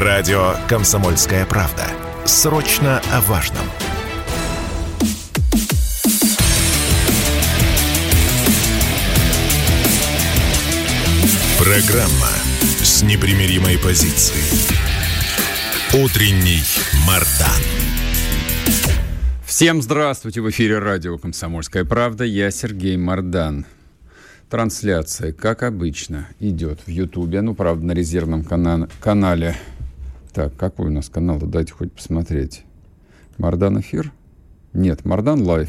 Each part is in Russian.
Радио «Комсомольская правда». Срочно о важном. Программа с непримиримой позицией. Утренний Мардан. Всем здравствуйте! В эфире радио «Комсомольская правда». Я Сергей Мардан. Трансляция, как обычно, идет в Ютубе. Ну, правда, на резервном кана- канале так, какой у нас канал? Дайте хоть посмотреть. Мардан эфир? Нет, Мардан Лайв.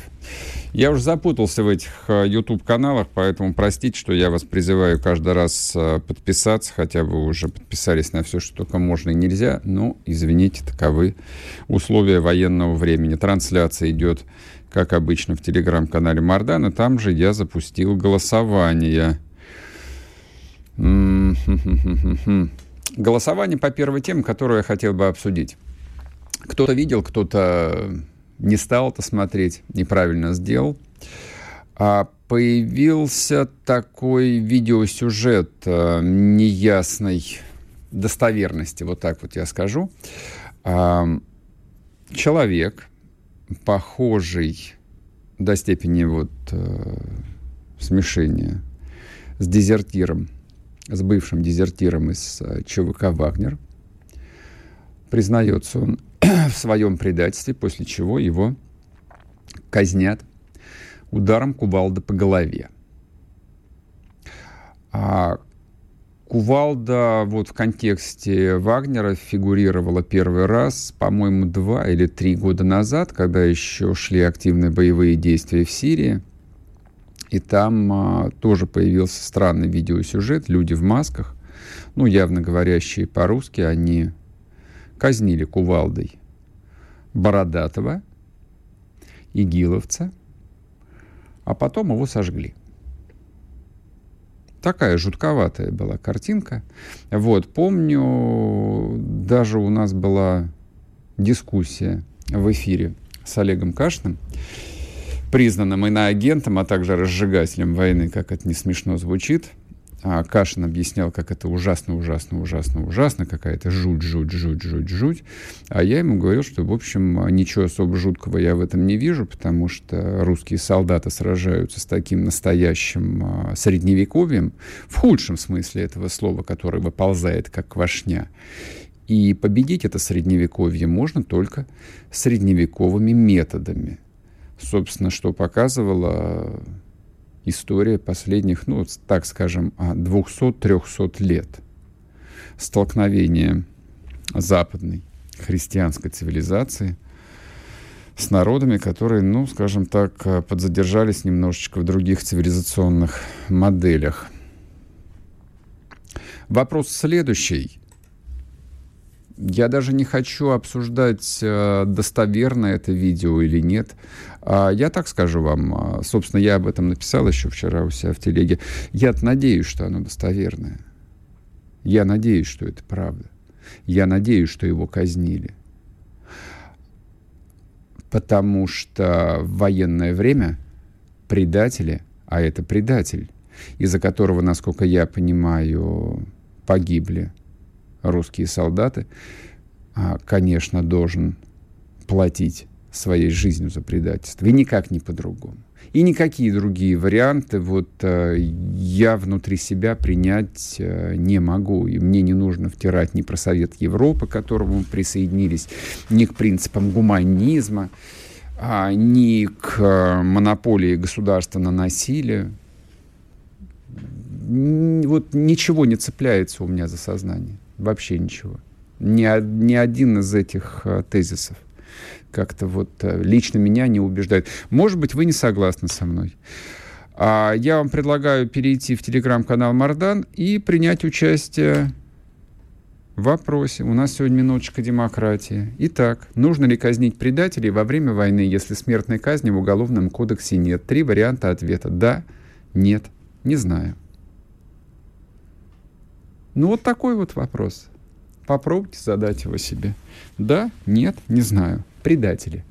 Я уже запутался в этих YouTube-каналах, э, поэтому простите, что я вас призываю каждый раз э, подписаться, хотя вы уже подписались на все, что только можно и нельзя. Но, извините, таковы условия военного времени. Трансляция идет, как обычно, в телеграм-канале Мардана. Там же я запустил голосование. Голосование по первой теме, которую я хотел бы обсудить. Кто-то видел, кто-то не стал это смотреть, неправильно сделал. А появился такой видеосюжет э, неясной достоверности, вот так вот я скажу. А, человек, похожий до степени вот э, смешения с дезертиром, с бывшим дезертиром из э, ЧВК «Вагнер». Признается он в своем предательстве, после чего его казнят ударом кувалды по голове. А кувалда вот в контексте Вагнера фигурировала первый раз, по-моему, два или три года назад, когда еще шли активные боевые действия в Сирии. И там а, тоже появился странный видеосюжет. Люди в масках, ну, явно говорящие по-русски, они казнили кувалдой Бородатого, Игиловца, а потом его сожгли. Такая жутковатая была картинка. Вот, помню, даже у нас была дискуссия в эфире с Олегом Кашным признанным иноагентом, а также разжигателем войны, как это не смешно звучит. А Кашин объяснял, как это ужасно, ужасно, ужасно, ужасно, какая-то жуть, жуть, жуть, жуть, жуть. А я ему говорил, что, в общем, ничего особо жуткого я в этом не вижу, потому что русские солдаты сражаются с таким настоящим а, средневековьем, в худшем смысле этого слова, который выползает как квашня. И победить это средневековье можно только средневековыми методами – собственно, что показывала история последних, ну, так скажем, 200-300 лет столкновения западной христианской цивилизации с народами, которые, ну, скажем так, подзадержались немножечко в других цивилизационных моделях. Вопрос следующий. Я даже не хочу обсуждать, э, достоверно это видео или нет. А я так скажу вам, а, собственно, я об этом написал еще вчера у себя в телеге. Я надеюсь, что оно достоверное. Я надеюсь, что это правда. Я надеюсь, что его казнили. Потому что в военное время предатели, а это предатель, из-за которого, насколько я понимаю, погибли русские солдаты, а, конечно, должен платить своей жизнью за предательство. И никак не по-другому. И никакие другие варианты вот э, я внутри себя принять э, не могу. И мне не нужно втирать ни про Совет Европы, к которому мы присоединились, ни к принципам гуманизма, а, ни к э, монополии государства на насилие. Вот ничего не цепляется у меня за сознание. Вообще ничего. Ни, ни один из этих э, тезисов как-то вот э, лично меня не убеждает. Может быть, вы не согласны со мной. А я вам предлагаю перейти в телеграм-канал Мардан и принять участие в вопросе. У нас сегодня минуточка демократии. Итак, нужно ли казнить предателей во время войны, если смертной казни в Уголовном кодексе нет? Три варианта ответа. Да, нет, не знаю. Ну вот такой вот вопрос. Попробуйте задать его себе. Да, нет, не знаю. Предатели.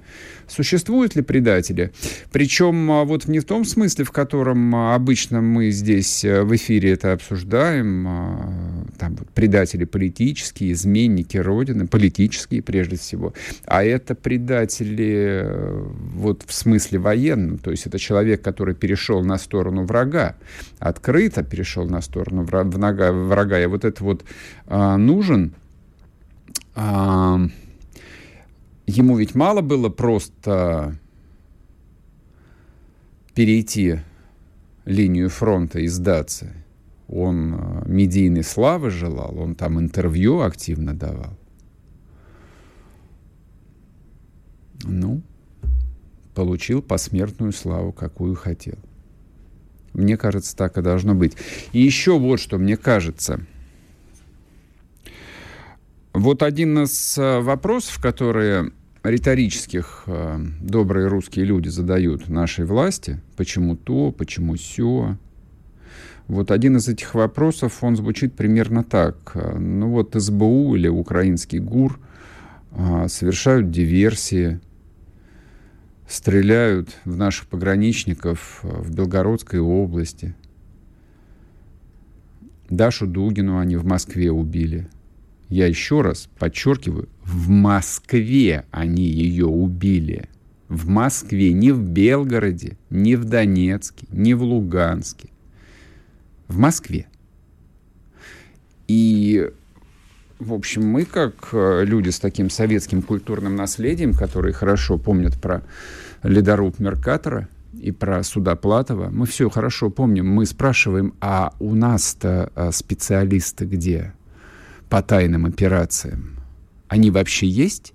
Существуют ли предатели? Причем а, вот не в том смысле, в котором а, обычно мы здесь э, в эфире это обсуждаем, а, там вот предатели политические, изменники Родины, политические прежде всего, а это предатели э, вот в смысле военном, то есть это человек, который перешел на сторону врага, открыто перешел на сторону врага, врага и вот это вот а, нужен а, ему ведь мало было просто перейти линию фронта и сдаться. Он э, медийной славы желал, он там интервью активно давал. Ну, получил посмертную славу, какую хотел. Мне кажется, так и должно быть. И еще вот что мне кажется. Вот один из э, вопросов, которые риторических э, добрые русские люди задают нашей власти, почему то, почему все. Вот один из этих вопросов, он звучит примерно так. Ну вот СБУ или украинский ГУР э, совершают диверсии, стреляют в наших пограничников э, в Белгородской области. Дашу Дугину они в Москве убили – я еще раз подчеркиваю, в Москве они ее убили. В Москве, не в Белгороде, не в Донецке, не в Луганске. В Москве. И, в общем, мы, как э, люди с таким советским культурным наследием, которые хорошо помнят про ледоруб Меркатора и про Судоплатова, мы все хорошо помним. Мы спрашиваем, а у нас-то э, специалисты где? По тайным операциям, они вообще есть?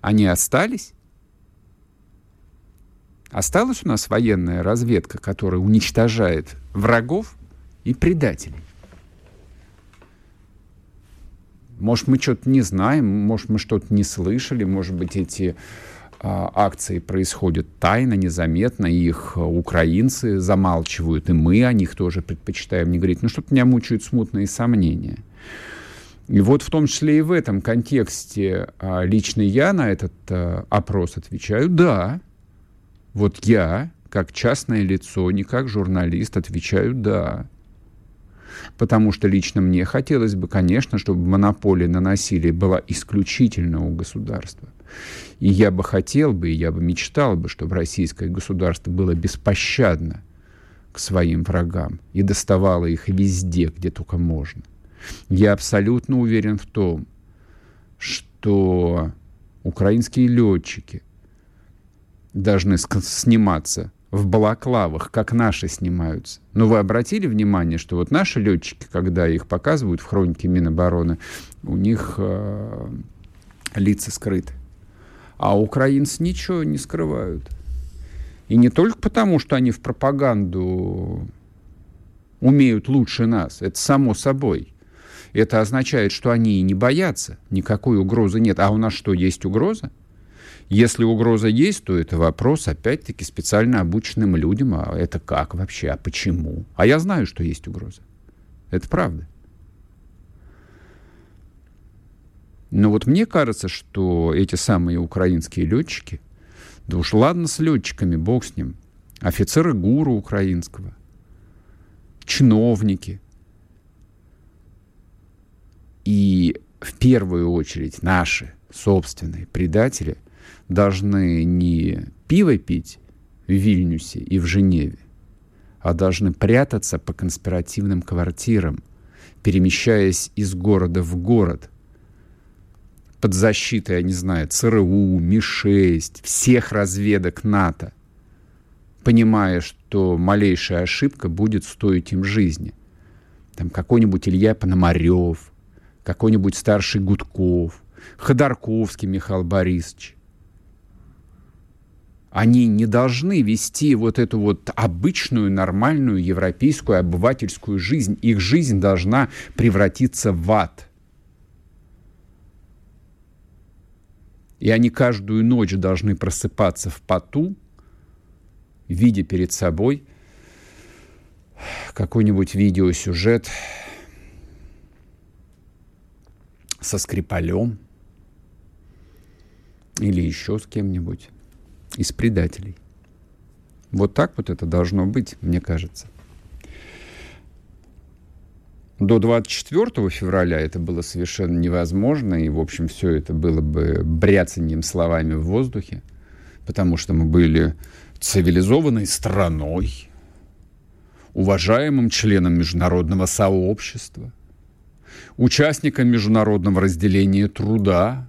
Они остались? Осталась у нас военная разведка, которая уничтожает врагов и предателей. Может, мы что-то не знаем, может, мы что-то не слышали, может быть, эти а, акции происходят тайно, незаметно, их а, украинцы замалчивают, и мы о них тоже предпочитаем не говорить. Ну, что-то меня мучают смутные сомнения. И вот в том числе и в этом контексте а, лично я на этот а, опрос отвечаю «да». Вот я, как частное лицо, не как журналист, отвечаю «да». Потому что лично мне хотелось бы, конечно, чтобы монополия на насилие была исключительно у государства. И я бы хотел бы, и я бы мечтал бы, чтобы российское государство было беспощадно к своим врагам и доставало их везде, где только можно. Я абсолютно уверен в том, что украинские летчики должны сниматься в балаклавах, как наши снимаются. Но вы обратили внимание, что вот наши летчики, когда их показывают в хронике Минобороны, у них э, лица скрыты. А украинцы ничего не скрывают. И не только потому, что они в пропаганду умеют лучше нас, это само собой. Это означает, что они и не боятся, никакой угрозы нет. А у нас что, есть угроза? Если угроза есть, то это вопрос, опять-таки, специально обученным людям. А это как вообще? А почему? А я знаю, что есть угроза. Это правда. Но вот мне кажется, что эти самые украинские летчики, да уж ладно с летчиками, бог с ним, офицеры ГУРу украинского, чиновники, и в первую очередь наши собственные предатели должны не пиво пить в Вильнюсе и в Женеве, а должны прятаться по конспиративным квартирам, перемещаясь из города в город, под защитой, я не знаю, ЦРУ, Ми-6, всех разведок НАТО, понимая, что малейшая ошибка будет стоить им жизни. Там какой-нибудь Илья Пономарев – какой-нибудь старший Гудков, Ходорковский Михаил Борисович. Они не должны вести вот эту вот обычную, нормальную европейскую обывательскую жизнь. Их жизнь должна превратиться в ад. И они каждую ночь должны просыпаться в поту, видя перед собой какой-нибудь видеосюжет со Скрипалем или еще с кем-нибудь из предателей. Вот так вот это должно быть, мне кажется. До 24 февраля это было совершенно невозможно, и, в общем, все это было бы бряцанием словами в воздухе, потому что мы были цивилизованной страной, уважаемым членом международного сообщества, участником международного разделения труда.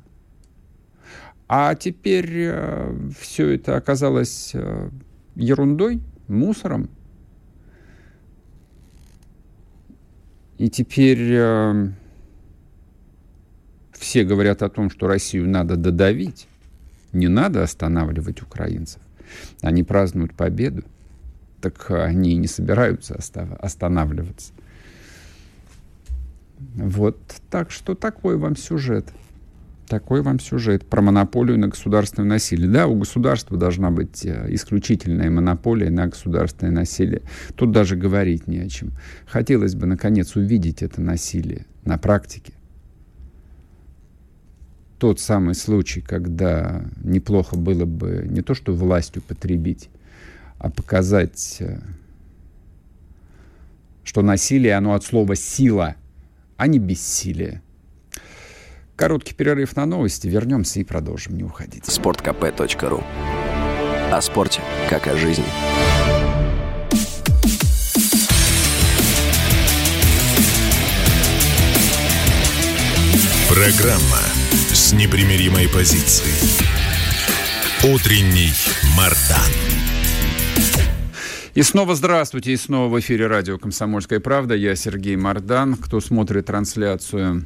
А теперь э, все это оказалось э, ерундой, мусором. И теперь э, все говорят о том, что Россию надо додавить. Не надо останавливать украинцев. Они празднуют победу. Так они не собираются останавливаться. Вот так что такой вам сюжет. Такой вам сюжет про монополию на государственное насилие. Да, у государства должна быть э, исключительная монополия на государственное насилие. Тут даже говорить не о чем. Хотелось бы, наконец, увидеть это насилие на практике. Тот самый случай, когда неплохо было бы не то, что властью потребить, а показать, э, что насилие, оно от слова «сила», а не бессилие. Короткий перерыв на новости. Вернемся и продолжим. Не уходите. sportkp.ru О спорте, как о жизни. Программа с непримиримой позицией. Утренний Мардан. И снова здравствуйте, и снова в эфире радио «Комсомольская правда». Я Сергей Мардан. Кто смотрит трансляцию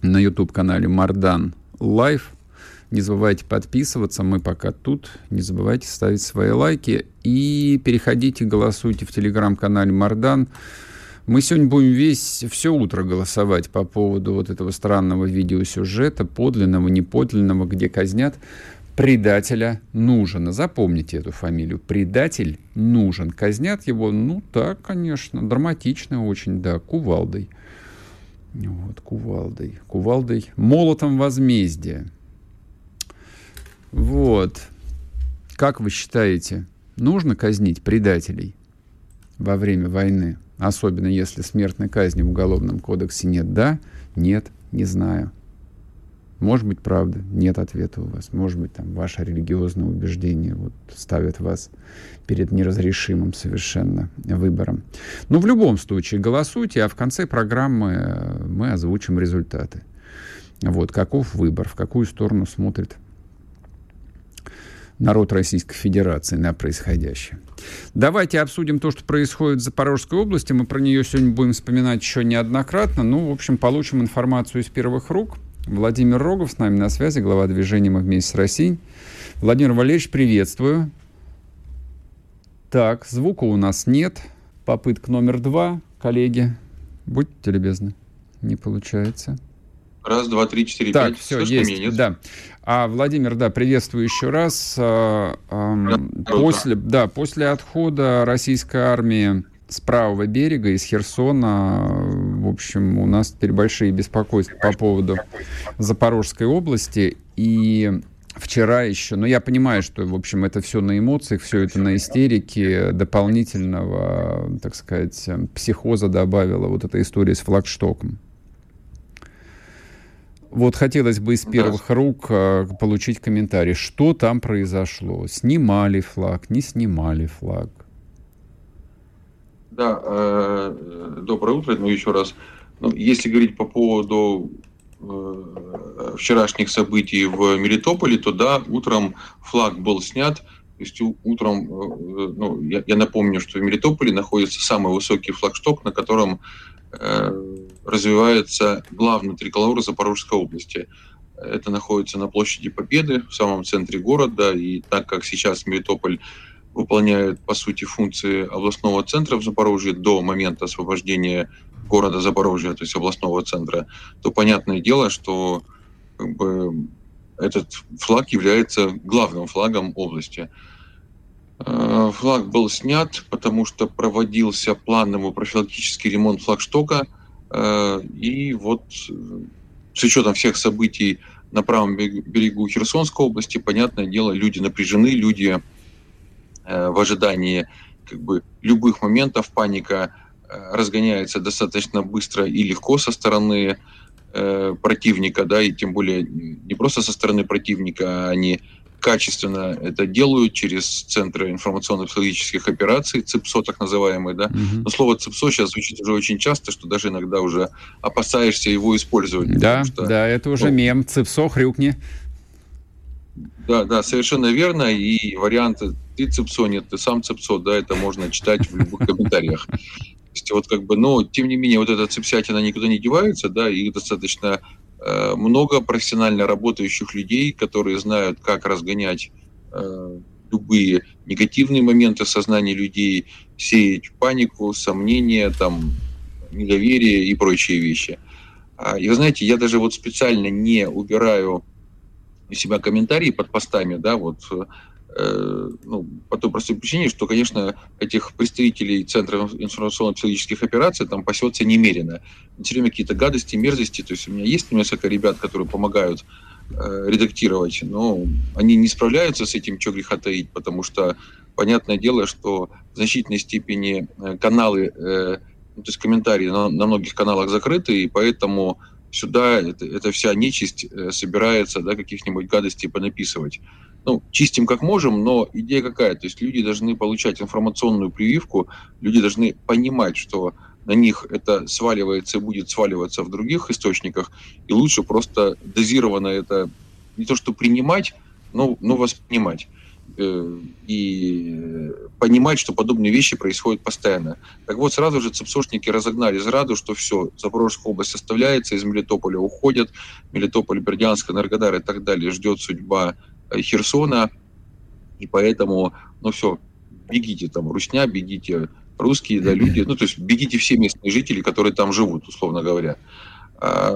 на YouTube-канале Мардан Лайв. Не забывайте подписываться, мы пока тут. Не забывайте ставить свои лайки. И переходите, голосуйте в телеграм-канале Мардан. Мы сегодня будем весь, все утро голосовать по поводу вот этого странного видеосюжета, подлинного, неподлинного, где казнят предателя нужен. Запомните эту фамилию. Предатель нужен. Казнят его, ну так, конечно, драматично очень, да, кувалдой. Вот, кувалдой. Кувалдой. Молотом возмездия. Вот. Как вы считаете, нужно казнить предателей во время войны? Особенно если смертной казни в Уголовном кодексе нет. Да? Нет? Не знаю. Может быть, правда, нет ответа у вас. Может быть, там ваше религиозное убеждение вот, ставит вас перед неразрешимым совершенно выбором. Но в любом случае голосуйте, а в конце программы э, мы озвучим результаты. Вот, каков выбор, в какую сторону смотрит народ Российской Федерации на происходящее. Давайте обсудим то, что происходит в Запорожской области. Мы про нее сегодня будем вспоминать еще неоднократно. Ну, в общем, получим информацию из первых рук – Владимир Рогов с нами на связи, глава движения «Мы вместе с Россией». Владимир Валерьевич, приветствую. Так, звука у нас нет. Попытка номер два, коллеги. Будьте любезны. Не получается. Раз, два, три, четыре, так, пять. все, Слышно есть, меня, нет? да. А, Владимир, да, приветствую еще раз. А, а, после, да, после отхода российской армии с правого берега, из Херсона. В общем, у нас теперь большие беспокойства по поводу Запорожской области. И вчера еще, но я понимаю, что, в общем, это все на эмоциях, все это на истерике, дополнительного, так сказать, психоза добавила вот эта история с флагштоком. Вот хотелось бы из первых да. рук э, получить комментарий, что там произошло. Снимали флаг, не снимали флаг. Да, э, доброе утро, ну еще раз. Ну, если говорить по поводу э, вчерашних событий в Мелитополе, то да, утром флаг был снят. То есть утром, э, ну, я, я напомню, что в Мелитополе находится самый высокий флагшток, на котором э, развивается главный триколор Запорожской области. Это находится на площади Победы, в самом центре города, и так как сейчас Мелитополь выполняет, по сути, функции областного центра в Запорожье до момента освобождения города Запорожья, то есть областного центра, то понятное дело, что как бы, этот флаг является главным флагом области. Э, флаг был снят, потому что проводился плановый профилактический ремонт флагштока. Э, и вот с учетом всех событий на правом берегу Херсонской области, понятное дело, люди напряжены, люди Э, в ожидании как бы любых моментов паника разгоняется достаточно быстро и легко со стороны э, противника, да, и тем более не просто со стороны противника, а они качественно это делают через центры информационно-психологических операций, ЦИПСО так называемые, да. Угу. Но слово ЦИПСО сейчас звучит уже очень часто, что даже иногда уже опасаешься его использовать. Да, что, да, это уже ну, мем, ЦИПСО, хрюкни. Да, да, совершенно верно. И варианты ты ЦИПСО, нет, ты сам ЦИПСО, да, это можно читать в любых комментариях. То есть вот как бы, но тем не менее вот эта цепсятина никуда не девается, да, их достаточно Э, много профессионально работающих людей, которые знают, как разгонять э, любые негативные моменты в сознании людей, сеять панику, сомнения, там, недоверие и прочие вещи. А, и вы знаете, я даже вот специально не убираю у себя комментарии под постами, да, вот Э, ну, по той простой причине, что, конечно, этих представителей Центра информационно-психологических операций там пасется немерено. Все время какие-то гадости, мерзости. То есть у меня есть несколько ребят, которые помогают э, редактировать, но они не справляются с этим, что греха таить, потому что понятное дело, что в значительной степени э, каналы, э, ну, то есть комментарии на, на многих каналах закрыты, и поэтому сюда это, это вся нечисть э, собирается, да, каких-нибудь гадостей понаписывать ну, чистим как можем, но идея какая? То есть люди должны получать информационную прививку, люди должны понимать, что на них это сваливается и будет сваливаться в других источниках, и лучше просто дозированно это не то что принимать, но, но воспринимать и понимать, что подобные вещи происходят постоянно. Так вот, сразу же цепсошники разогнали зраду, что все, Запорожская область оставляется, из Мелитополя уходят, Мелитополь, Бердянск, Энергодар и так далее ждет судьба Херсона, и поэтому, ну все, бегите там, Русня, бегите русские, да, люди, ну то есть бегите все местные жители, которые там живут, условно говоря. А,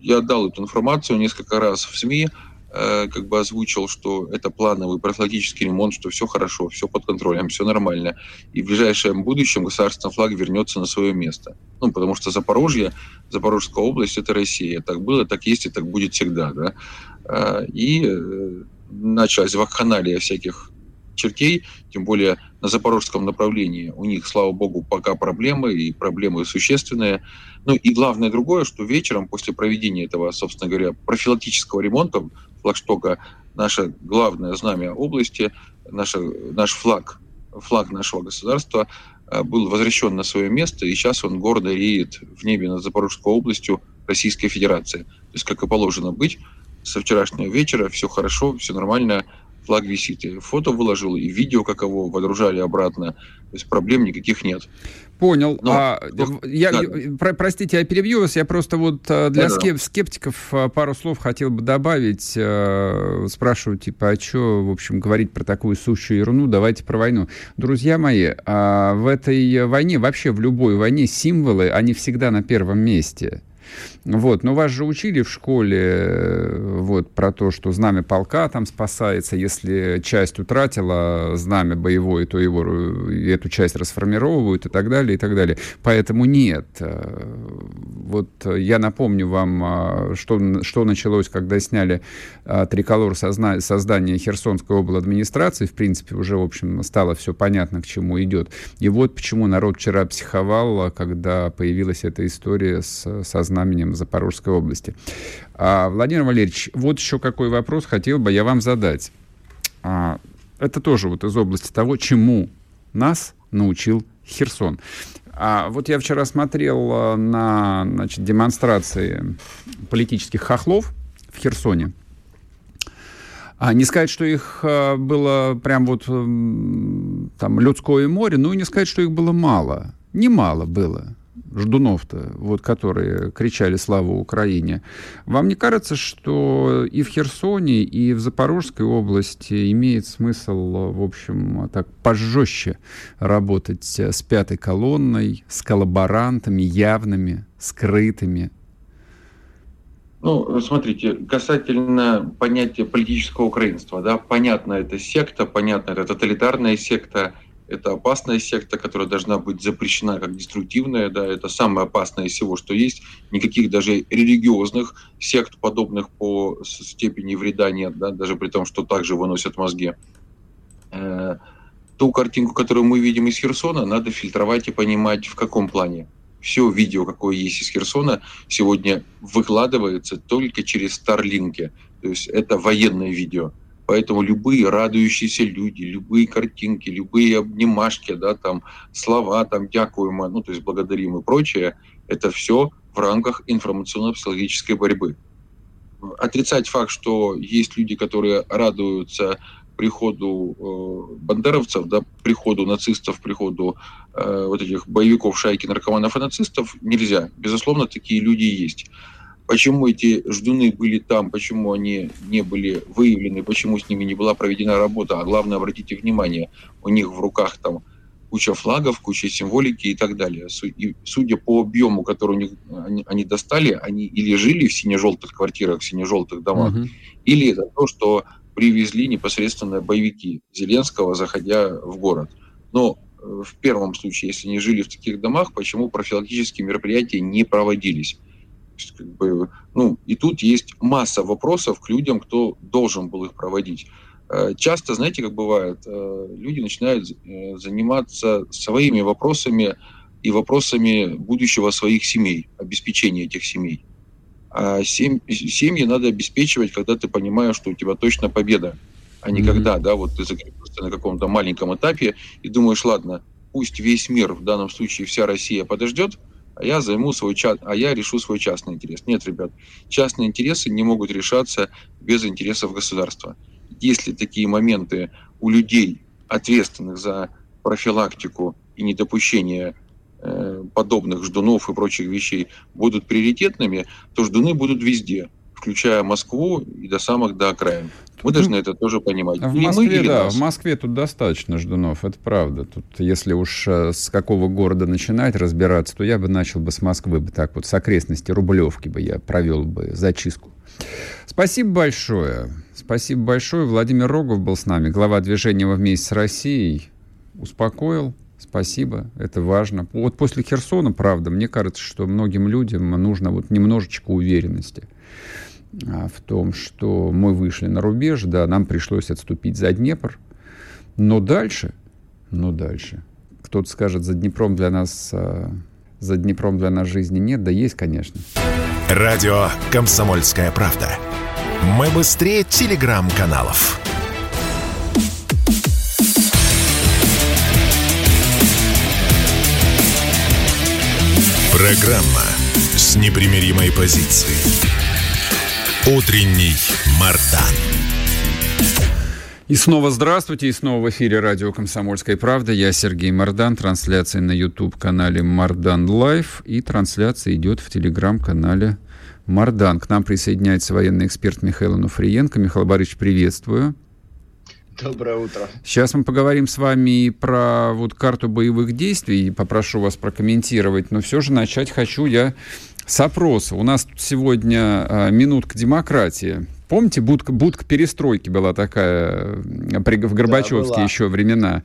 я дал эту информацию несколько раз в СМИ, э, как бы озвучил, что это плановый профилактический ремонт, что все хорошо, все под контролем, все нормально. И в ближайшем будущем государственный флаг вернется на свое место. Ну, потому что Запорожье, Запорожская область – это Россия. Так было, так есть и так будет всегда. Да? А, и э, началась вакханалия всяких чертей, тем более на запорожском направлении. У них, слава богу, пока проблемы, и проблемы существенные. Ну и главное другое, что вечером после проведения этого, собственно говоря, профилактического ремонта флагштока, наше главное знамя области, наше, наш флаг, флаг нашего государства э, был возвращен на свое место, и сейчас он гордо реет в небе над Запорожской областью Российской Федерации. То есть, как и положено быть, со вчерашнего вечера, все хорошо, все нормально, флаг висит. И фото выложил, и видео каково, водружали обратно. То есть проблем никаких нет. Понял. Но, а, но, я, да. про, простите, я перебью вас. Я просто вот э, для да, скеп, скептиков э, пару слов хотел бы добавить. Э, спрашивают, типа, а что, в общем, говорить про такую сущую ерунду? Давайте про войну. Друзья мои, а в этой войне, вообще в любой войне, символы, они всегда на первом месте. Вот. Но вас же учили в школе э, вот, про то, что знамя полка там спасается. Если часть утратила знамя боевое, то его, э, эту часть расформировывают и так далее, и так далее. Поэтому нет. Э, вот я напомню вам, что, что началось, когда сняли триколор созна- создания Херсонской администрации. В принципе, уже, в общем, стало все понятно, к чему идет. И вот почему народ вчера психовал, когда появилась эта история с, со знаменем Запорожской области. А, Владимир Валерьевич, вот еще какой вопрос хотел бы я вам задать. А, это тоже вот из области того, чему нас научил Херсон. А вот я вчера смотрел а, на значит, демонстрации политических хохлов в Херсоне. А не сказать, что их а, было прям вот там людское море, ну и не сказать, что их было мало. Немало было ждунов-то, вот, которые кричали «Слава Украине». Вам не кажется, что и в Херсоне, и в Запорожской области имеет смысл, в общем, так пожестче работать с пятой колонной, с коллаборантами явными, скрытыми? Ну, смотрите, касательно понятия политического украинства, да, понятно, это секта, понятно, это тоталитарная секта, это опасная секта, которая должна быть запрещена как деструктивная, да, это самое опасное из всего, что есть. Никаких даже религиозных сект, подобных по степени вреда нет, да, даже при том, что также выносят мозги. Э, ту картинку, которую мы видим из Херсона, надо фильтровать и понимать, в каком плане. Все видео, какое есть из Херсона, сегодня выкладывается только через Старлинки. То есть это военное видео. Поэтому любые радующиеся люди, любые картинки, любые обнимашки, да, там, слова, там, дякуемо, ну, то есть благодарим и прочее, это все в рамках информационно-психологической борьбы. Отрицать факт, что есть люди, которые радуются приходу э, бандеровцев, да, приходу нацистов, приходу э, вот этих боевиков, шайки наркоманов и нацистов, нельзя. Безусловно, такие люди есть. Почему эти ждуны были там, почему они не были выявлены, почему с ними не была проведена работа, а главное, обратите внимание, у них в руках там куча флагов, куча символики и так далее. И судя по объему, который у них они, они достали, они или жили в сине-желтых квартирах, в сине-желтых домах, угу. или это то, что привезли непосредственно боевики Зеленского, заходя в город. Но э, в первом случае, если они жили в таких домах, почему профилактические мероприятия не проводились? Как бы, ну, и тут есть масса вопросов к людям, кто должен был их проводить. Э, часто, знаете, как бывает, э, люди начинают заниматься своими вопросами и вопросами будущего своих семей, обеспечения этих семей. А семьи надо обеспечивать, когда ты понимаешь, что у тебя точно победа, а не mm-hmm. когда, да, вот ты закрепился на каком-то маленьком этапе и думаешь, ладно, пусть весь мир, в данном случае вся Россия подождет, а я займу свой час, а я решу свой частный интерес. Нет, ребят, частные интересы не могут решаться без интересов государства. Если такие моменты у людей, ответственных за профилактику и недопущение Э, подобных ждунов и прочих вещей будут приоритетными, то ждуны будут везде, включая Москву и до самых до окраин. Мы должны это тоже понимать. В Москве, мы, да, нас. в Москве тут достаточно ждунов, это правда. Тут, если уж э, с какого города начинать разбираться, то я бы начал бы с Москвы, бы так вот, с окрестности Рублевки бы я провел бы зачистку. Спасибо большое. Спасибо большое. Владимир Рогов был с нами, глава движения «Вместе с Россией». Успокоил, Спасибо, это важно. Вот после Херсона, правда, мне кажется, что многим людям нужно вот немножечко уверенности в том, что мы вышли на рубеж, да, нам пришлось отступить за Днепр, но дальше, но дальше, кто-то скажет, за Днепром для нас, а, за Днепром для нас жизни нет, да есть, конечно. Радио «Комсомольская правда». Мы быстрее телеграм-каналов. Программа с непримиримой позицией. Утренний Мардан. И снова здравствуйте, и снова в эфире радио «Комсомольская правда». Я Сергей Мардан, трансляция на YouTube-канале Мардан Лайв, и трансляция идет в телеграм-канале Мардан. К нам присоединяется военный эксперт Михаил Нуфриенко. Михаил Борисович, приветствую. Доброе утро. Сейчас мы поговорим с вами про вот карту боевых действий и попрошу вас прокомментировать, но все же начать хочу я с опроса. У нас тут сегодня а, минутка демократии. Помните, будка, будка перестройки была такая при, в Горбачевские да, еще времена.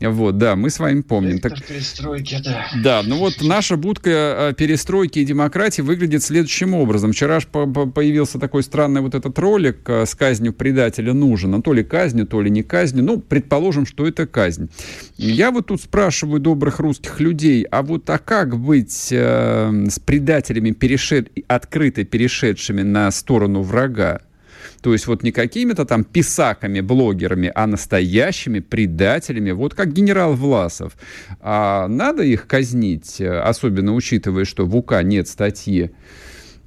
Вот, да, мы с вами помним. так, перестройки, да. Да, ну вот наша будка э, перестройки и демократии выглядит следующим образом. Вчера же появился такой странный вот этот ролик э, с казнью предателя нужен. То ли казнью, то ли не казнью. Ну, предположим, что это казнь. Я вот тут спрашиваю добрых русских людей, а вот а как быть э, с предателями, перешед... открыто перешедшими на сторону врага? То есть вот не какими-то там писаками, блогерами, а настоящими предателями, вот как генерал Власов. А надо их казнить, особенно учитывая, что в УК нет статьи,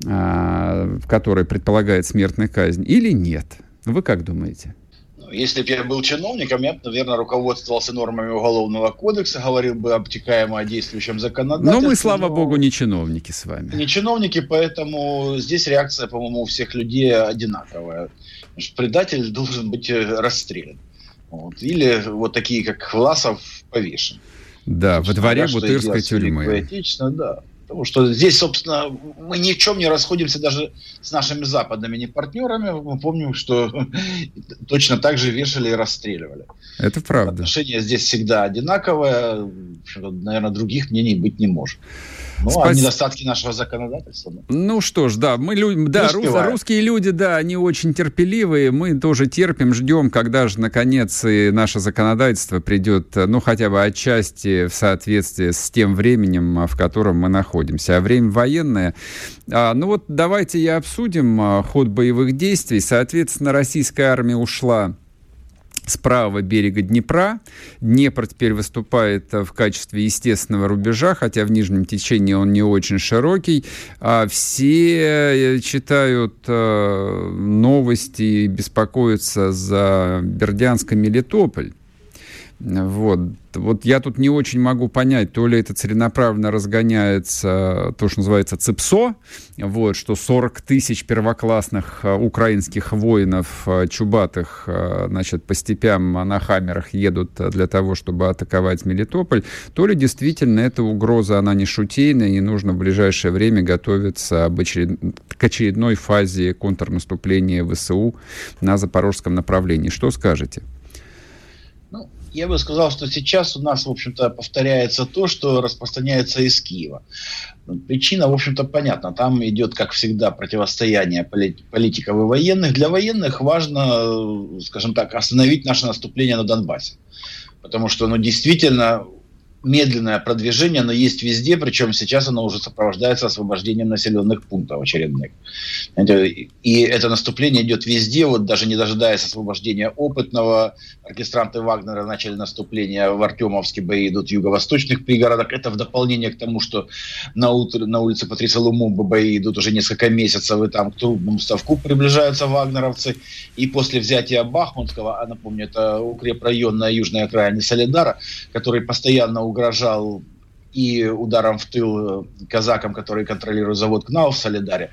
а, в которой предполагает смертная казнь, или нет? Вы как думаете? Если бы я был чиновником, я бы, наверное, руководствовался нормами Уголовного кодекса, говорил бы обтекаемо о действующем законодательстве. Но мы, слава но... богу, не чиновники с вами. Не чиновники, поэтому здесь реакция, по-моему, у всех людей одинаковая. Предатель должен быть э, расстрелян. Вот. Или вот такие, как Власов, повешен. Да, во дворе Бутырской тюрьмы. Да. Потому что здесь, собственно, мы ни в чем не расходимся даже с нашими западными партнерами. Мы помним, что точно так же вешали и расстреливали. Это правда. Отношение здесь всегда одинаковое. Наверное, других мнений быть не может. Ну, Спас... а недостатки нашего законодательства. Да. Ну что ж, да, мы люди, да, рус, русские люди, да, они очень терпеливые, мы тоже терпим, ждем, когда же наконец и наше законодательство придет, ну хотя бы отчасти в соответствии с тем временем, в котором мы находимся. А время военное. А, ну вот давайте я обсудим а, ход боевых действий. Соответственно, российская армия ушла с правого берега Днепра. Днепр теперь выступает в качестве естественного рубежа, хотя в нижнем течении он не очень широкий. А все читают э, новости и беспокоятся за Бердянск и Мелитополь. Вот. Вот я тут не очень могу понять, то ли это целенаправленно разгоняется то, что называется ЦИПСО, вот, что 40 тысяч первоклассных э, украинских воинов э, чубатых э, значит, по степям на хаммерах едут для того, чтобы атаковать Мелитополь, то ли действительно эта угроза, она не шутейная, и нужно в ближайшее время готовиться очеред... к очередной фазе контрнаступления ВСУ на запорожском направлении. Что скажете? Я бы сказал, что сейчас у нас, в общем-то, повторяется то, что распространяется из Киева. Причина, в общем-то, понятна. Там идет, как всегда, противостояние политиков и военных. Для военных важно, скажем так, остановить наше наступление на Донбассе. Потому что, ну, действительно, медленное продвижение, но есть везде, причем сейчас оно уже сопровождается освобождением населенных пунктов очередных. И это наступление идет везде, вот даже не дожидаясь освобождения опытного, оркестранты Вагнера начали наступление в Артемовске, бои идут в юго-восточных пригородах. Это в дополнение к тому, что на, утро, на улице Патриса Лумумбы бои идут уже несколько месяцев, и там к трудному ставку приближаются вагнеровцы. И после взятия Бахмутского, а напомню, это укрепрайон на южной окраине Солидара, который постоянно угрожал и ударом в тыл казакам, которые контролируют завод КНАУ в Солидаре,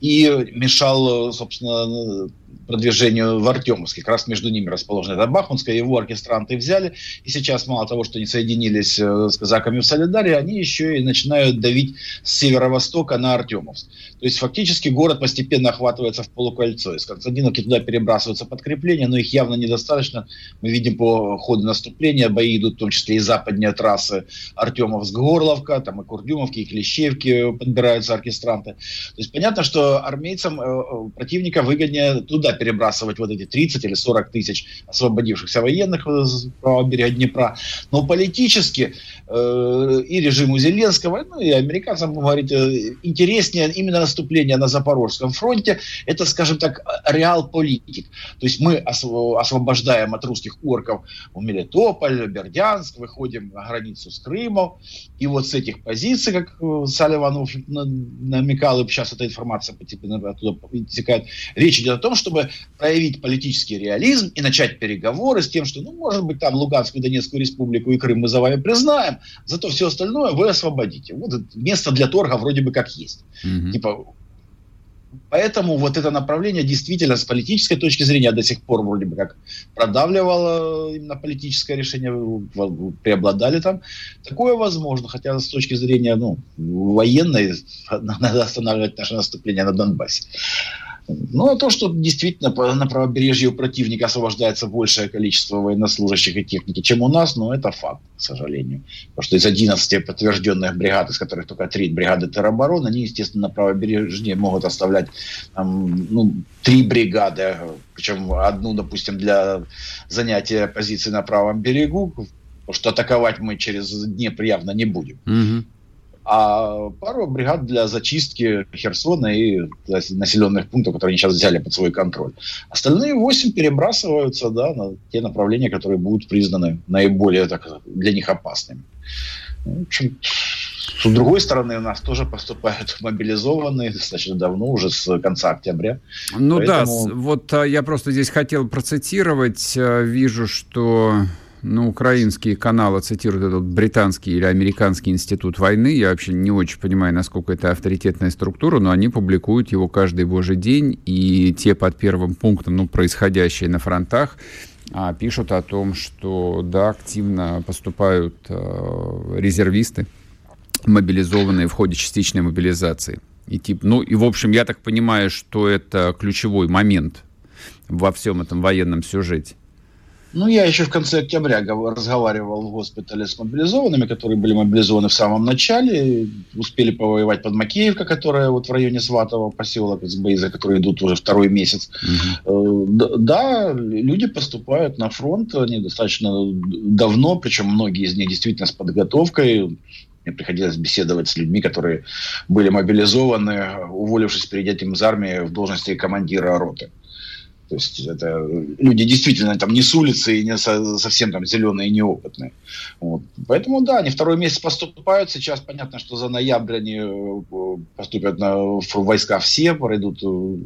и мешал, собственно, продвижению в Артемовске. Как раз между ними расположена эта Бахмутская. Его оркестранты взяли. И сейчас мало того, что они соединились э, с казаками в Солидаре, они еще и начинают давить с северо-востока на Артемовск. То есть фактически город постепенно охватывается в полукольцо. Из Константиновки туда перебрасываются подкрепления, но их явно недостаточно. Мы видим по ходу наступления, бои идут в том числе и западнее трассы Артемовск-Горловка, там и Курдюмовки, и Клещевки подбираются оркестранты. То есть понятно, что армейцам э, э, противника выгоднее туда перебрасывать вот эти 30 или 40 тысяч освободившихся военных с правого берега Днепра. Но политически э, и режиму Зеленского, ну и американцам, говорить, э, интереснее именно наступление на Запорожском фронте. Это, скажем так, реал-политик. То есть мы освобождаем от русских орков Мелитополь, Бердянск, выходим на границу с Крымом. И вот с этих позиций, как э, Салливан намекал, и сейчас эта информация оттуда текает, речь идет о том, чтобы проявить политический реализм и начать переговоры с тем, что, ну, может быть, там Луганскую, Донецкую республику и Крым мы за вами признаем, зато все остальное вы освободите. Вот место для торга вроде бы как есть. Mm-hmm. Типа, Поэтому вот это направление действительно с политической точки зрения до сих пор вроде бы как продавливало именно политическое решение, преобладали там. Такое возможно, хотя с точки зрения ну, военной надо останавливать наше наступление на Донбассе. Ну, а то, что действительно на правобережье у противника освобождается большее количество военнослужащих и техники, чем у нас, ну, это факт, к сожалению. Потому что из 11 подтвержденных бригад, из которых только три бригады теробороны, они, естественно, на правобережье могут оставлять там, ну, три бригады, причем одну, допустим, для занятия позиции на правом берегу, потому что атаковать мы через Днепр явно не будем. Угу а пару бригад для зачистки Херсона и населенных пунктов, которые они сейчас взяли под свой контроль. Остальные восемь перебрасываются да, на те направления, которые будут признаны наиболее так, для них опасными. Ну, в общем, с другой стороны, у нас тоже поступают мобилизованные достаточно давно, уже с конца октября. Ну Поэтому... да, вот а, я просто здесь хотел процитировать. А, вижу, что ну, украинские каналы цитируют этот британский или американский институт войны. Я вообще не очень понимаю, насколько это авторитетная структура, но они публикуют его каждый божий день, и те под первым пунктом, ну, происходящие на фронтах, а, пишут о том, что, да, активно поступают э, резервисты, мобилизованные в ходе частичной мобилизации. И, тип, ну, и, в общем, я так понимаю, что это ключевой момент во всем этом военном сюжете. Ну, я еще в конце октября разговаривал в госпитале с мобилизованными, которые были мобилизованы в самом начале, успели повоевать под Макеевка, которая вот в районе Сватова, поселок из бои, за которые идут уже второй месяц. Угу. Да, люди поступают на фронт, они достаточно давно, причем многие из них действительно с подготовкой. Мне приходилось беседовать с людьми, которые были мобилизованы, уволившись перед этим из армии в должности командира роты. То есть это люди действительно там не с улицы и не со, совсем там зеленые и неопытные. Вот. Поэтому да, они второй месяц поступают. Сейчас понятно, что за ноябрь они э, поступят на, в войска все, пройдут э,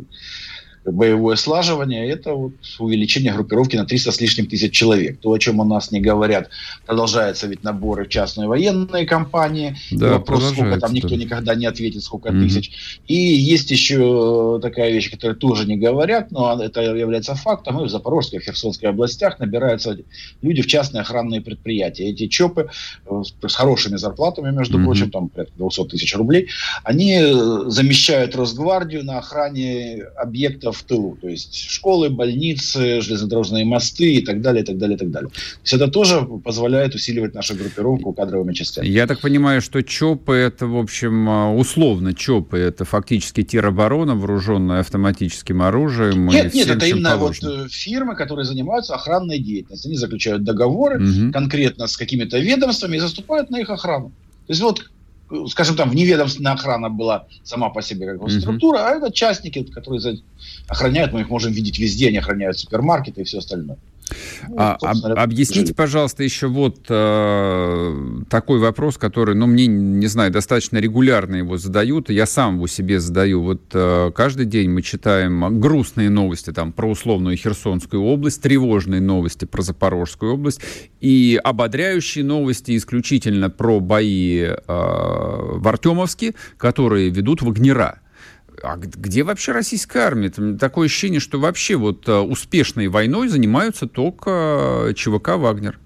боевое слаживание, это вот увеличение группировки на 300 с лишним тысяч человек. То, о чем у нас не говорят, продолжается ведь наборы в частные военные компании. Да, вопрос, сколько там никто никогда не ответит, сколько mm-hmm. тысяч. И есть еще такая вещь, которую тоже не говорят, но это является фактом. И в Запорожской, в Херсонской областях набираются люди в частные охранные предприятия. Эти ЧОПы э, с хорошими зарплатами, между mm-hmm. прочим, там порядка 200 тысяч рублей, они э, замещают Росгвардию на охране объектов в тылу. То есть школы, больницы, железнодорожные мосты и так далее, и так далее, и так далее. То есть это тоже позволяет усиливать нашу группировку кадровыми частями. Я так понимаю, что ЧОПы это, в общем, а, условно ЧОПы это фактически тероборона, вооруженная автоматическим оружием. Нет, нет, это именно положено. вот э, фирмы, которые занимаются охранной деятельностью. Они заключают договоры угу. конкретно с какими-то ведомствами и заступают на их охрану. То есть вот скажем, там вневедомственная охрана была сама по себе как бы структура, uh-huh. а это частники, которые охраняют, мы их можем видеть везде, они охраняют супермаркеты и все остальное. Ну, а, об, объясните, пожалуйста, еще вот э, такой вопрос, который, ну, мне, не знаю, достаточно регулярно его задают, я сам его себе задаю. Вот э, каждый день мы читаем грустные новости там про условную Херсонскую область, тревожные новости про Запорожскую область и ободряющие новости исключительно про бои э, в Артемовске, которые ведут Вагнера а где вообще российская армия? Такое ощущение, что вообще вот э, успешной войной занимаются только э, ЧВК «Вагнер».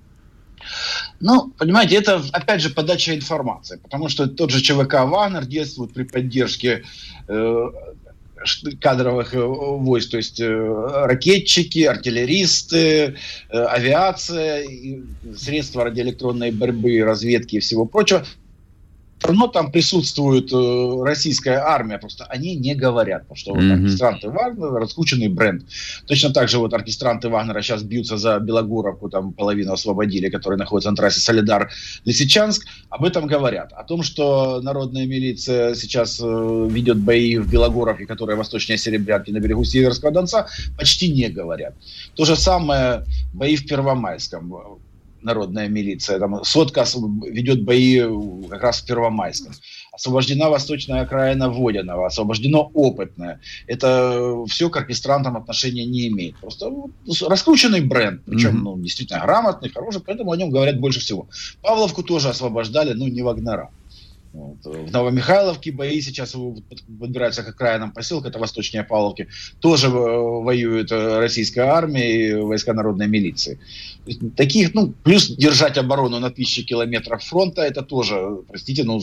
Ну, понимаете, это, опять же, подача информации, потому что тот же ЧВК «Вагнер» действует при поддержке э, кадровых э, войск, то есть ракетчики, артиллеристы, авиация, средства радиоэлектронной борьбы, разведки и всего прочего равно там присутствует э, российская армия, просто они не говорят, потому что mm-hmm. вот, оркестранты Вагнера раскрученный бренд. Точно так же вот оркестранты Вагнера сейчас бьются за Белогоровку, там половину освободили, которая находится на трассе Солидар-Лисичанск. Об этом говорят. О том, что народная милиция сейчас э, ведет бои в Белогоровке, которая восточнее Серебрянки на берегу Северского Донца, почти не говорят. То же самое бои в Первомайском народная милиция. Там сотка ведет бои как раз в Первомайском. Освобождена восточная окраина Водянова, освобождено опытное. Это все к оркестрантам отношения не имеет. Просто раскрученный бренд, причем mm-hmm. ну, действительно грамотный, хороший, поэтому о нем говорят больше всего. Павловку тоже освобождали, ну не Вагнера. Вот. В Новомихайловке бои сейчас подбираются к окраинам поселка, это восточнее Павловки. Тоже э, воюет э, российская армия и войска народной милиции. Таких, ну, плюс держать оборону на тысячи километров фронта, это тоже, простите, ну,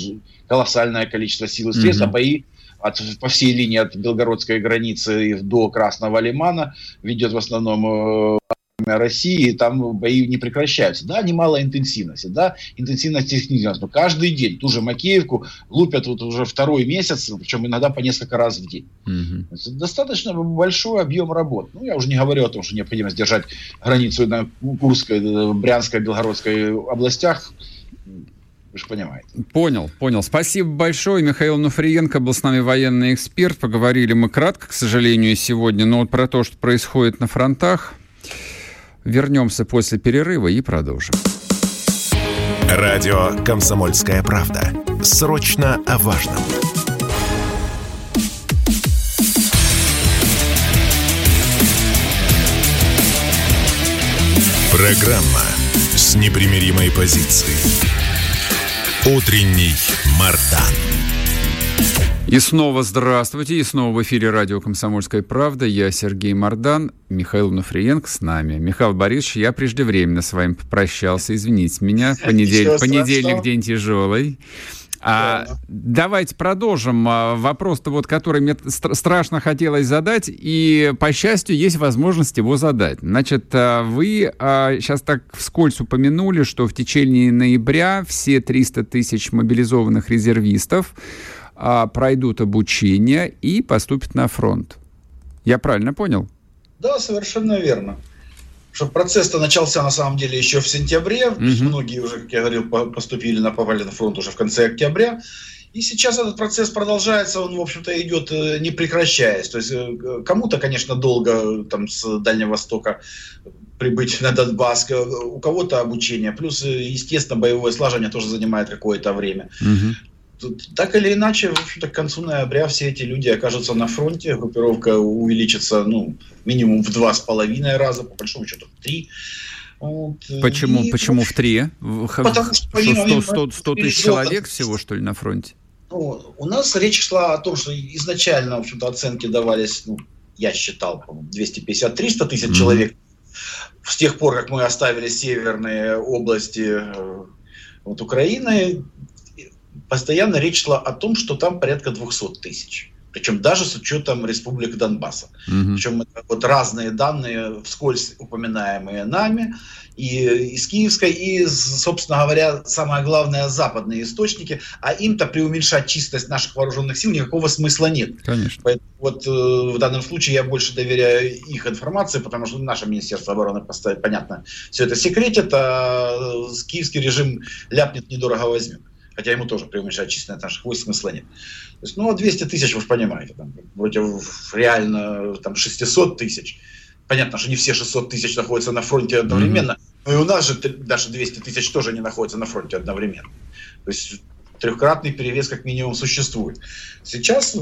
колоссальное количество сил и средств, mm-hmm. а бои от, по всей линии от белгородской границы до Красного Лимана ведет в основном э, России, там бои не прекращаются. Да, немало интенсивности, да, интенсивность снизилась, но каждый день ту же Макеевку лупят вот уже второй месяц, причем иногда по несколько раз в день. Угу. Это достаточно большой объем работ. Ну, я уже не говорю о том, что необходимо сдержать границу на Курской, э, Брянской, Белгородской областях, вы же понимаете. Понял, понял. Спасибо большое. Михаил Нуфриенко был с нами военный эксперт. Поговорили мы кратко, к сожалению, сегодня, но вот про то, что происходит на фронтах. Вернемся после перерыва и продолжим. Радио «Комсомольская правда». Срочно о важном. Программа с непримиримой позицией. Утренний Мардан. И снова здравствуйте, и снова в эфире радио «Комсомольская правда». Я Сергей Мордан, Михаил Нуфриенко с нами. Михаил Борисович, я преждевременно с вами попрощался, извините меня. Понедель... Понедельник, день тяжелый. А, давайте продолжим а, вопрос-то вот, который мне страшно хотелось задать, и, по счастью, есть возможность его задать. Значит, а, вы а, сейчас так вскользь упомянули, что в течение ноября все 300 тысяч мобилизованных резервистов а, пройдут обучение и поступят на фронт. Я правильно понял? Да, совершенно верно. Что процесс-то начался на самом деле еще в сентябре. Угу. Многие уже, как я говорил, поступили на попали на фронт уже в конце октября. И сейчас этот процесс продолжается, он, в общем-то, идет э, не прекращаясь. То есть э, кому-то, конечно, долго там с Дальнего Востока прибыть на Донбасс, у кого-то обучение, плюс, э, естественно, боевое слажение тоже занимает какое-то время. Угу так или иначе, в общем-то, к концу ноября все эти люди окажутся на фронте, группировка увеличится, ну, минимум в два с половиной раза, по большому счету в три. Вот. Почему, и, почему в три? Потому что, что 100, 100, 100 тысяч человек всего, что ли, на фронте? Ну, у нас речь шла о том, что изначально, в общем-то, оценки давались, ну, я считал, 250-300 тысяч mm-hmm. человек. С тех пор, как мы оставили северные области э, вот Украины, постоянно речь шла о том, что там порядка 200 тысяч. Причем даже с учетом республик Донбасса. Угу. Причем это вот разные данные, вскользь упоминаемые нами, и из Киевской, и, собственно говоря, самое главное, западные источники. А им-то преуменьшать чистость наших вооруженных сил никакого смысла нет. Конечно. Поэтому вот э, в данном случае я больше доверяю их информации, потому что наше Министерство обороны, понятно, все это секретит, а э, киевский режим ляпнет недорого возьмет хотя ему тоже преуменьшать численность наших войск смысла нет. То есть, ну, 200 тысяч, вы же понимаете, там, против реально там, 600 тысяч. Понятно, что не все 600 тысяч находятся на фронте одновременно, mm-hmm. но и у нас же даже 200 тысяч тоже не находятся на фронте одновременно. То есть трехкратный перевес как минимум существует. Сейчас э,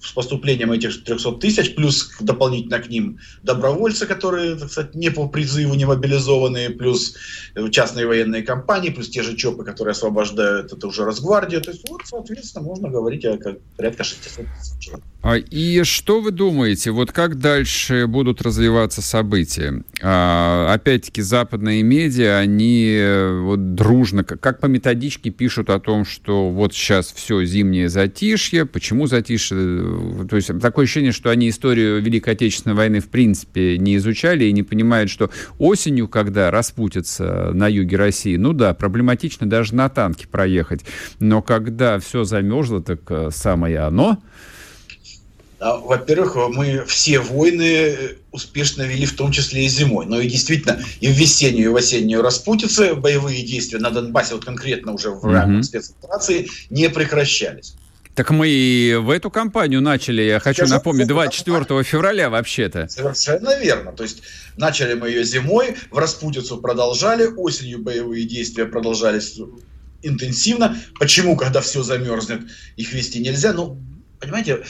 с поступлением этих 300 тысяч, плюс дополнительно к ним добровольцы, которые, так сказать, не по призыву, не мобилизованные, плюс э, частные военные компании, плюс те же ЧОПы, которые освобождают, это уже Росгвардия. То есть, вот, соответственно, можно говорить о как, порядка 600 тысяч. А, и что вы думаете, вот как дальше будут развиваться события? А, опять-таки, западные медиа, они э, вот дружно, как по методичке пишут о том, что что вот сейчас все зимнее затишье. Почему затишье? То есть такое ощущение, что они историю Великой Отечественной войны в принципе не изучали и не понимают, что осенью, когда распутится на юге России, ну да, проблематично даже на танке проехать. Но когда все замерзло, так э, самое оно. А, во-первых, мы все войны успешно вели, в том числе и зимой. Но и действительно, и в весеннюю, и в осеннюю распутицы боевые действия на Донбассе, вот конкретно уже в рамках mm-hmm. спецоперации, не прекращались. Так мы и в эту кампанию начали, я хочу Скажу, напомнить, 24 февраля вообще-то. Совершенно верно. То есть начали мы ее зимой, в распутицу продолжали, осенью боевые действия продолжались интенсивно. Почему, когда все замерзнет, их вести нельзя? Ну, понимаете,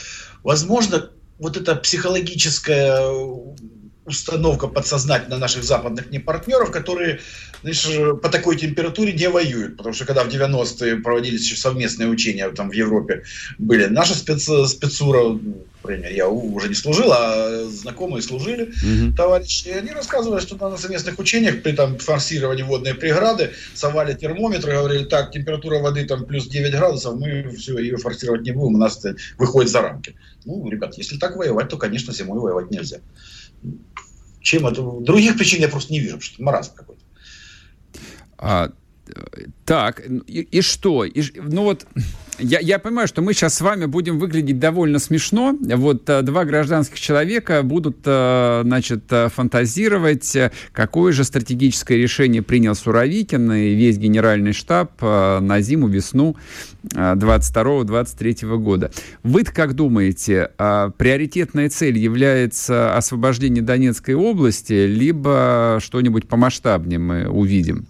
Возможно, вот эта психологическая установка подсознательно наших западных непартнеров, которые знаешь, по такой температуре не воюют. Потому что когда в 90-е проводились еще совместные учения там в Европе были, наша спец, спецура, например, я уже не служил, а знакомые служили, mm-hmm. товарищи, и они рассказывали, что на совместных учениях при там форсировании водной преграды совали термометры, говорили, так, температура воды там плюс 9 градусов, мы все, ее форсировать не будем, у нас это выходит за рамки. Ну, ребят, если так воевать, то, конечно, зимой воевать нельзя. Чем это? Других причин я просто не вижу, потому что маразм какой-то. А, так, и, и что? И, ну вот, я, я понимаю, что мы сейчас с вами будем выглядеть довольно смешно. Вот а, два гражданских человека будут, а, значит, а, фантазировать, какое же стратегическое решение принял Суровикин и весь генеральный штаб на зиму, весну 22-23 года. вы как думаете, приоритетная цель является освобождение Донецкой области, либо что-нибудь помасштабнее мы увидим?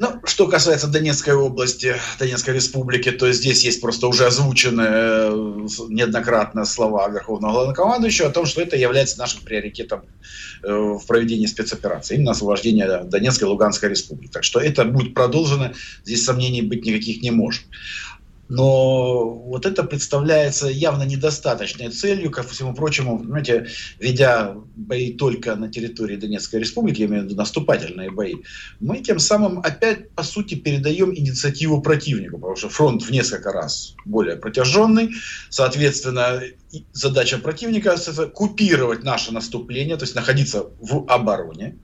Ну, что касается Донецкой области, Донецкой республики, то здесь есть просто уже озвученные э, неоднократно слова Верховного Главнокомандующего о том, что это является нашим приоритетом э, в проведении спецоперации, именно освобождение Донецкой и Луганской республики. Так что это будет продолжено, здесь сомнений быть никаких не может. Но вот это представляется явно недостаточной целью, ко всему прочему, понимаете, ведя бои только на территории Донецкой Республики, я имею в виду наступательные бои, мы тем самым опять, по сути, передаем инициативу противнику, потому что фронт в несколько раз более протяженный, соответственно, задача противника – купировать наше наступление, то есть находиться в обороне,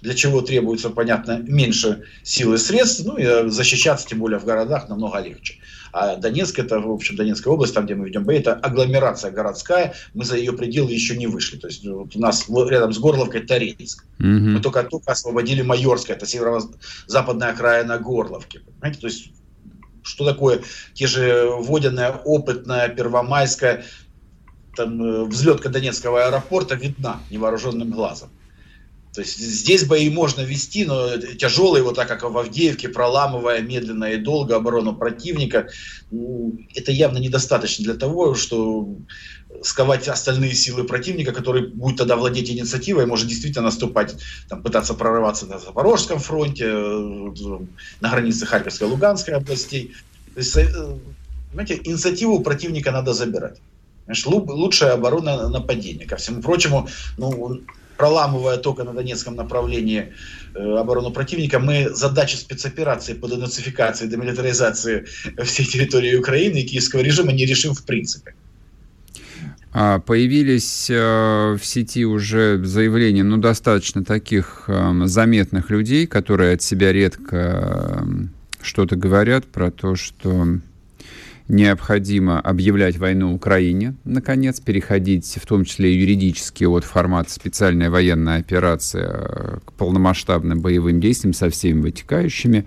для чего требуется, понятно, меньше сил и средств, ну и защищаться, тем более в городах, намного легче. А Донецк, это, в общем, Донецкая область, там, где мы ведем бои, это агломерация городская, мы за ее пределы еще не вышли. То есть вот у нас рядом с Горловкой Торецк. Угу. Мы только, только освободили Майорское, это северо-западная окраина Горловки. Понимаете, то есть что такое те же водяная, опытная, первомайская, там, э, взлетка Донецкого аэропорта видна невооруженным глазом. То есть здесь бои можно вести, но тяжелые, вот так как в Авдеевке, проламывая медленно и долго оборону противника, это явно недостаточно для того, что сковать остальные силы противника, который будет тогда владеть инициативой, может действительно наступать, там, пытаться прорываться на Запорожском фронте, э, на границе Харьковской и Луганской областей. То есть, э, понимаете, инициативу противника надо забирать. Значит, лучшая оборона нападения. Ко всему прочему, ну, проламывая только на Донецком направлении э, оборону противника, мы задачу спецоперации по денацификации, демилитаризации всей территории Украины и киевского режима не решим в принципе. А, появились э, в сети уже заявления, ну, достаточно таких э, заметных людей, которые от себя редко что-то говорят про то, что необходимо объявлять войну Украине, наконец, переходить в том числе и юридически от формата специальная военная операция э, к полномасштабным боевым действиям со всеми вытекающими.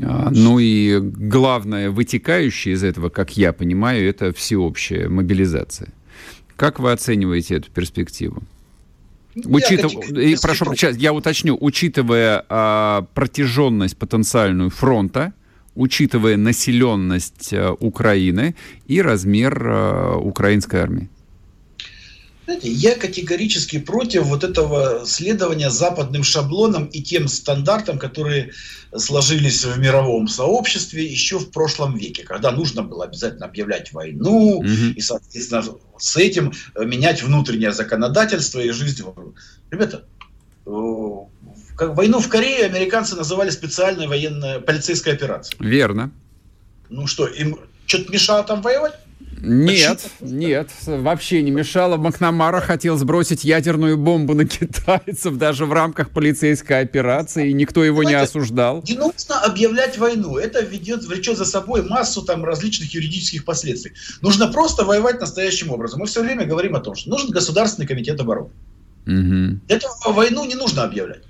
А, ну и главное, вытекающее из этого, как я понимаю, это всеобщая мобилизация. Как вы оцениваете эту перспективу? Учитыв... И, прошу прощения, я уточню, учитывая а, протяженность потенциальную фронта, учитывая населенность э, Украины и размер э, украинской армии? Знаете, я категорически против вот этого следования западным шаблонам и тем стандартам, которые сложились в мировом сообществе еще в прошлом веке, когда нужно было обязательно объявлять войну угу. и, соответственно, с этим менять внутреннее законодательство и жизнь. Ребята, как войну в Корее американцы называли специальной военной полицейской операцией. Верно. Ну что, им что-то мешало там воевать? Нет, нет, вообще не мешало. Макнамара хотел сбросить ядерную бомбу на китайцев даже в рамках полицейской операции, и никто его Понимаете, не осуждал. Не нужно объявлять войну. Это ведет, влечет за собой массу там различных юридических последствий. Нужно просто воевать настоящим образом. Мы все время говорим о том, что нужен Государственный комитет обороны. Угу. Для этого войну не нужно объявлять.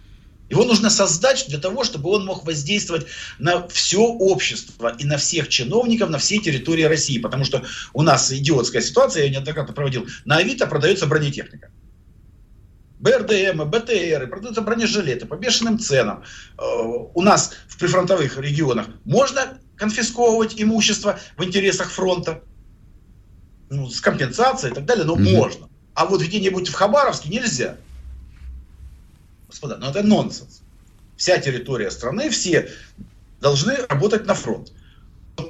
Его нужно создать для того, чтобы он мог воздействовать на все общество и на всех чиновников на всей территории России. Потому что у нас идиотская ситуация, я неоднократно проводил, на Авито продается бронетехника. БРДМ, БТР, продаются бронежилеты по бешеным ценам. Э, у нас в прифронтовых регионах можно конфисковывать имущество в интересах фронта, ну, с компенсацией и так далее, но mm-hmm. можно. А вот где-нибудь в Хабаровске нельзя. Господа, ну это нонсенс. Вся территория страны, все должны работать на фронт.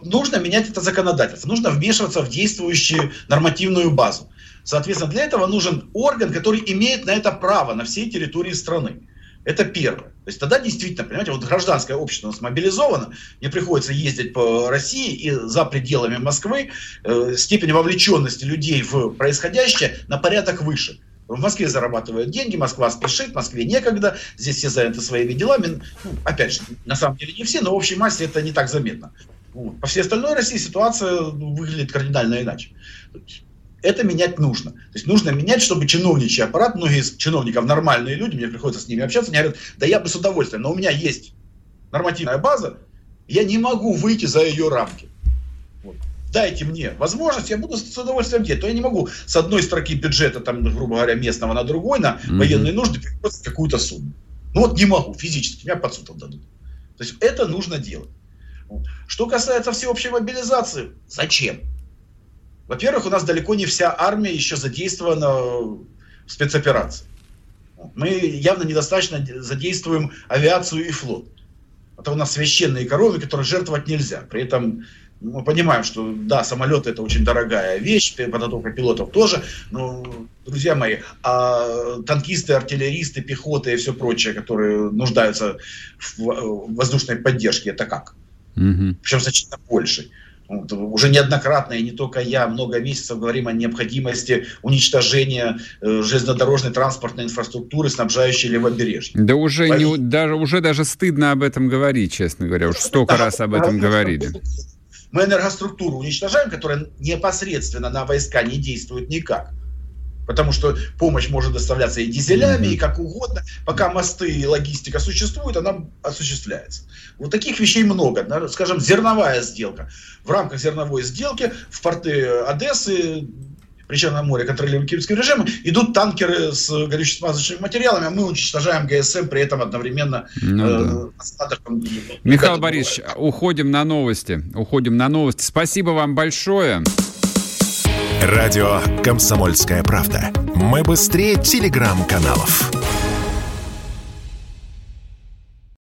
Нужно менять это законодательство, нужно вмешиваться в действующую нормативную базу. Соответственно, для этого нужен орган, который имеет на это право на всей территории страны. Это первое. То есть тогда действительно, понимаете, вот гражданское общество у нас мобилизовано, мне приходится ездить по России и за пределами Москвы э, степень вовлеченности людей в происходящее на порядок выше. В Москве зарабатывают деньги, Москва спешит, Москве некогда, здесь все заняты своими делами. Ну, опять же, на самом деле не все, но в общей массе это не так заметно. Вот. По всей остальной России ситуация ну, выглядит кардинально иначе. Это менять нужно. То есть нужно менять, чтобы чиновничий аппарат, многие из чиновников нормальные люди, мне приходится с ними общаться, они говорят, да я бы с удовольствием, но у меня есть нормативная база, я не могу выйти за ее рамки дайте мне возможность, я буду с удовольствием делать. То я не могу с одной строки бюджета, там, грубо говоря, местного на другой, на mm-hmm. военные нужды перекрыть какую-то сумму. Ну вот не могу физически, меня под суд отдадут. То есть это нужно делать. Что касается всеобщей мобилизации, зачем? Во-первых, у нас далеко не вся армия еще задействована в спецоперации. Мы явно недостаточно задействуем авиацию и флот. Это у нас священные коровы, которые жертвовать нельзя. При этом мы понимаем, что да, самолеты это очень дорогая вещь, подготовка пилотов тоже, но, друзья мои, а танкисты, артиллеристы, пехота и все прочее, которые нуждаются в воздушной поддержке, это как? Угу. Причем значительно больше. Вот, уже неоднократно, и не только я, много месяцев говорим о необходимости уничтожения э, железнодорожной транспортной инфраструктуры, снабжающей левобережье. Да уже, не, даже, уже даже стыдно об этом говорить, честно говоря. Уж столько раз об этом говорили. Мы энергоструктуру уничтожаем, которая непосредственно на войска не действует никак. Потому что помощь может доставляться и дизелями, mm-hmm. и как угодно. Пока мосты и логистика существуют, она осуществляется. Вот таких вещей много. Скажем, зерновая сделка. В рамках зерновой сделки в порты Одессы Причерном море, контролируем киевским режимом, идут танкеры с горюче-смазочными материалами, а мы уничтожаем ГСМ, при этом одновременно ну, э, да. остатком. Михаил Борисович, уходим на новости. Уходим на новости. Спасибо вам большое. Радио «Комсомольская правда». Мы быстрее телеграм-каналов.